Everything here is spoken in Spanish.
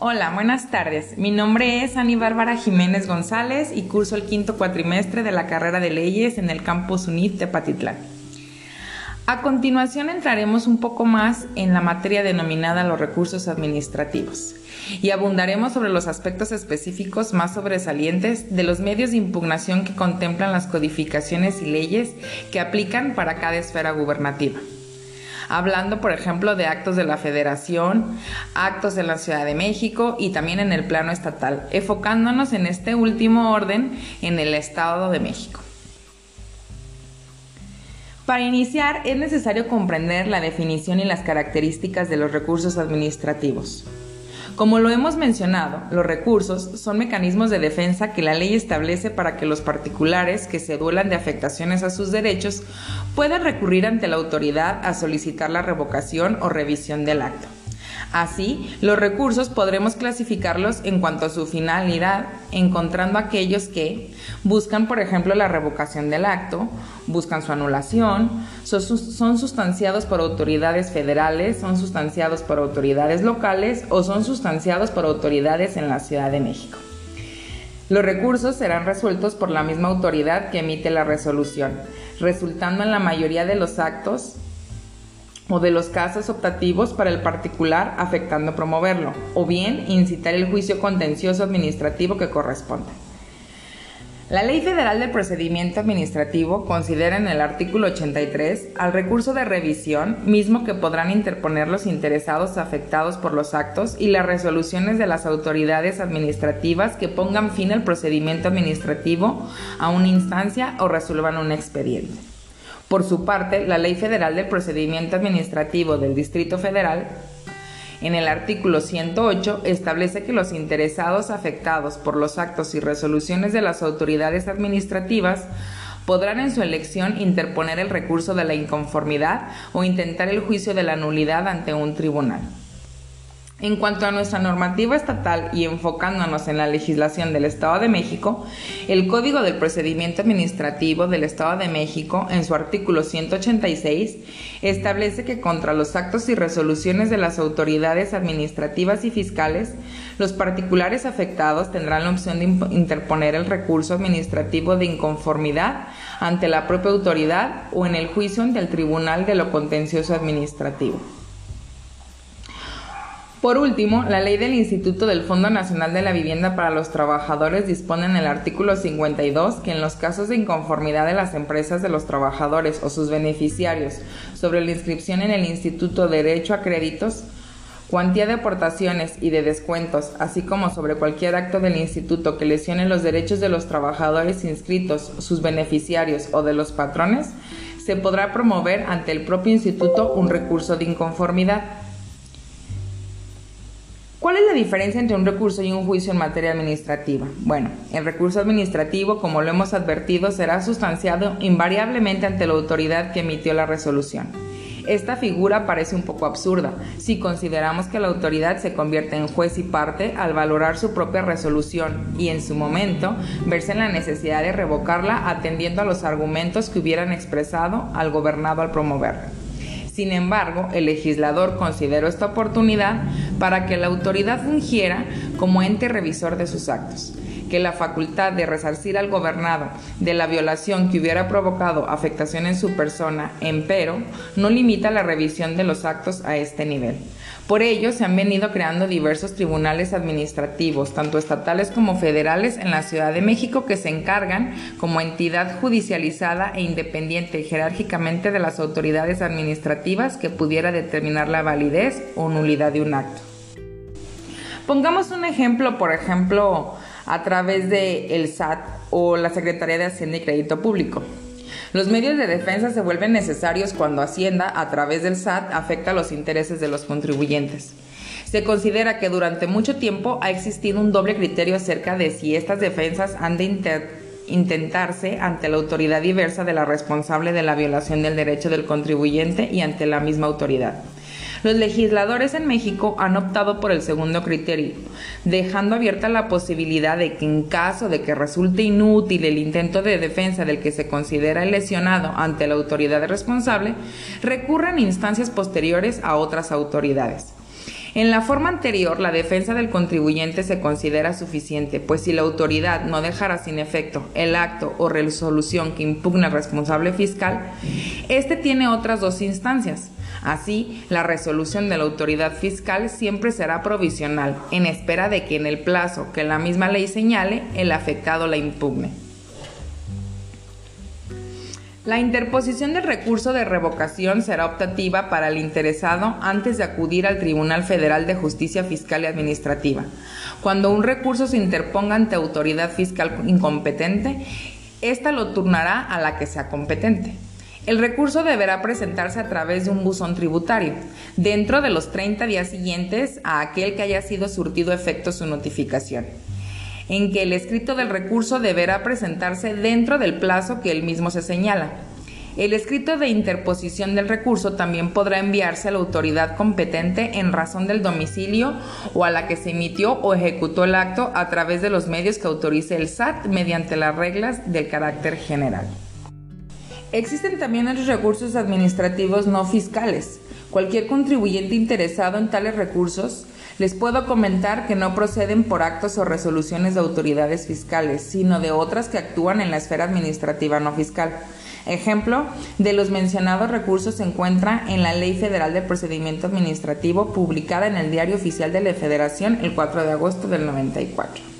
Hola, buenas tardes. Mi nombre es Ani Bárbara Jiménez González y curso el quinto cuatrimestre de la carrera de leyes en el campus UNIT de Patitlán. A continuación entraremos un poco más en la materia denominada los recursos administrativos y abundaremos sobre los aspectos específicos más sobresalientes de los medios de impugnación que contemplan las codificaciones y leyes que aplican para cada esfera gubernativa hablando por ejemplo de actos de la federación, actos de la Ciudad de México y también en el plano estatal, enfocándonos en este último orden en el Estado de México. Para iniciar es necesario comprender la definición y las características de los recursos administrativos. Como lo hemos mencionado, los recursos son mecanismos de defensa que la ley establece para que los particulares que se duelan de afectaciones a sus derechos puedan recurrir ante la autoridad a solicitar la revocación o revisión del acto. Así, los recursos podremos clasificarlos en cuanto a su finalidad, encontrando aquellos que buscan, por ejemplo, la revocación del acto, buscan su anulación, son sustanciados por autoridades federales, son sustanciados por autoridades locales o son sustanciados por autoridades en la Ciudad de México. Los recursos serán resueltos por la misma autoridad que emite la resolución, resultando en la mayoría de los actos o de los casos optativos para el particular afectando promoverlo, o bien incitar el juicio contencioso administrativo que corresponde. La Ley Federal del Procedimiento Administrativo considera en el artículo 83 al recurso de revisión, mismo que podrán interponer los interesados afectados por los actos y las resoluciones de las autoridades administrativas que pongan fin al procedimiento administrativo a una instancia o resuelvan un expediente. Por su parte, la Ley Federal del Procedimiento Administrativo del Distrito Federal en el artículo 108 establece que los interesados afectados por los actos y resoluciones de las autoridades administrativas podrán en su elección interponer el recurso de la inconformidad o intentar el juicio de la nulidad ante un tribunal. En cuanto a nuestra normativa estatal y enfocándonos en la legislación del Estado de México, el Código del Procedimiento Administrativo del Estado de México, en su artículo 186, establece que contra los actos y resoluciones de las autoridades administrativas y fiscales, los particulares afectados tendrán la opción de interponer el recurso administrativo de inconformidad ante la propia autoridad o en el juicio ante el Tribunal de lo Contencioso Administrativo. Por último, la ley del Instituto del Fondo Nacional de la Vivienda para los Trabajadores dispone en el artículo 52 que en los casos de inconformidad de las empresas de los trabajadores o sus beneficiarios sobre la inscripción en el Instituto Derecho a Créditos, cuantía de aportaciones y de descuentos, así como sobre cualquier acto del instituto que lesione los derechos de los trabajadores inscritos, sus beneficiarios o de los patrones, se podrá promover ante el propio instituto un recurso de inconformidad. ¿Cuál es la diferencia entre un recurso y un juicio en materia administrativa? Bueno, el recurso administrativo, como lo hemos advertido, será sustanciado invariablemente ante la autoridad que emitió la resolución. Esta figura parece un poco absurda si consideramos que la autoridad se convierte en juez y parte al valorar su propia resolución y en su momento verse en la necesidad de revocarla atendiendo a los argumentos que hubieran expresado al gobernado al promoverla. Sin embargo, el legislador consideró esta oportunidad para que la autoridad fungiera como ente revisor de sus actos, que la facultad de resarcir al gobernado de la violación que hubiera provocado afectación en su persona, empero, no limita la revisión de los actos a este nivel. Por ello, se han venido creando diversos tribunales administrativos, tanto estatales como federales, en la Ciudad de México que se encargan como entidad judicializada e independiente jerárquicamente de las autoridades administrativas que pudiera determinar la validez o nulidad de un acto. Pongamos un ejemplo, por ejemplo, a través de el SAT o la Secretaría de Hacienda y Crédito Público. Los medios de defensa se vuelven necesarios cuando Hacienda, a través del SAT, afecta los intereses de los contribuyentes. Se considera que durante mucho tiempo ha existido un doble criterio acerca de si estas defensas han de intentarse ante la autoridad diversa de la responsable de la violación del derecho del contribuyente y ante la misma autoridad. Los legisladores en México han optado por el segundo criterio, dejando abierta la posibilidad de que en caso de que resulte inútil el intento de defensa del que se considera lesionado ante la autoridad responsable, recurran instancias posteriores a otras autoridades. En la forma anterior, la defensa del contribuyente se considera suficiente, pues si la autoridad no dejara sin efecto el acto o resolución que impugna al responsable fiscal, éste tiene otras dos instancias. Así, la resolución de la autoridad fiscal siempre será provisional, en espera de que en el plazo que la misma ley señale, el afectado la impugne. La interposición del recurso de revocación será optativa para el interesado antes de acudir al Tribunal Federal de Justicia Fiscal y Administrativa. Cuando un recurso se interponga ante autoridad fiscal incompetente, ésta lo turnará a la que sea competente. El recurso deberá presentarse a través de un buzón tributario, dentro de los 30 días siguientes a aquel que haya sido surtido efecto su notificación en que el escrito del recurso deberá presentarse dentro del plazo que él mismo se señala. El escrito de interposición del recurso también podrá enviarse a la autoridad competente en razón del domicilio o a la que se emitió o ejecutó el acto a través de los medios que autorice el SAT mediante las reglas del carácter general. Existen también otros recursos administrativos no fiscales. Cualquier contribuyente interesado en tales recursos les puedo comentar que no proceden por actos o resoluciones de autoridades fiscales, sino de otras que actúan en la esfera administrativa no fiscal. Ejemplo de los mencionados recursos se encuentra en la Ley Federal de Procedimiento Administrativo publicada en el Diario Oficial de la Federación el 4 de agosto del 94.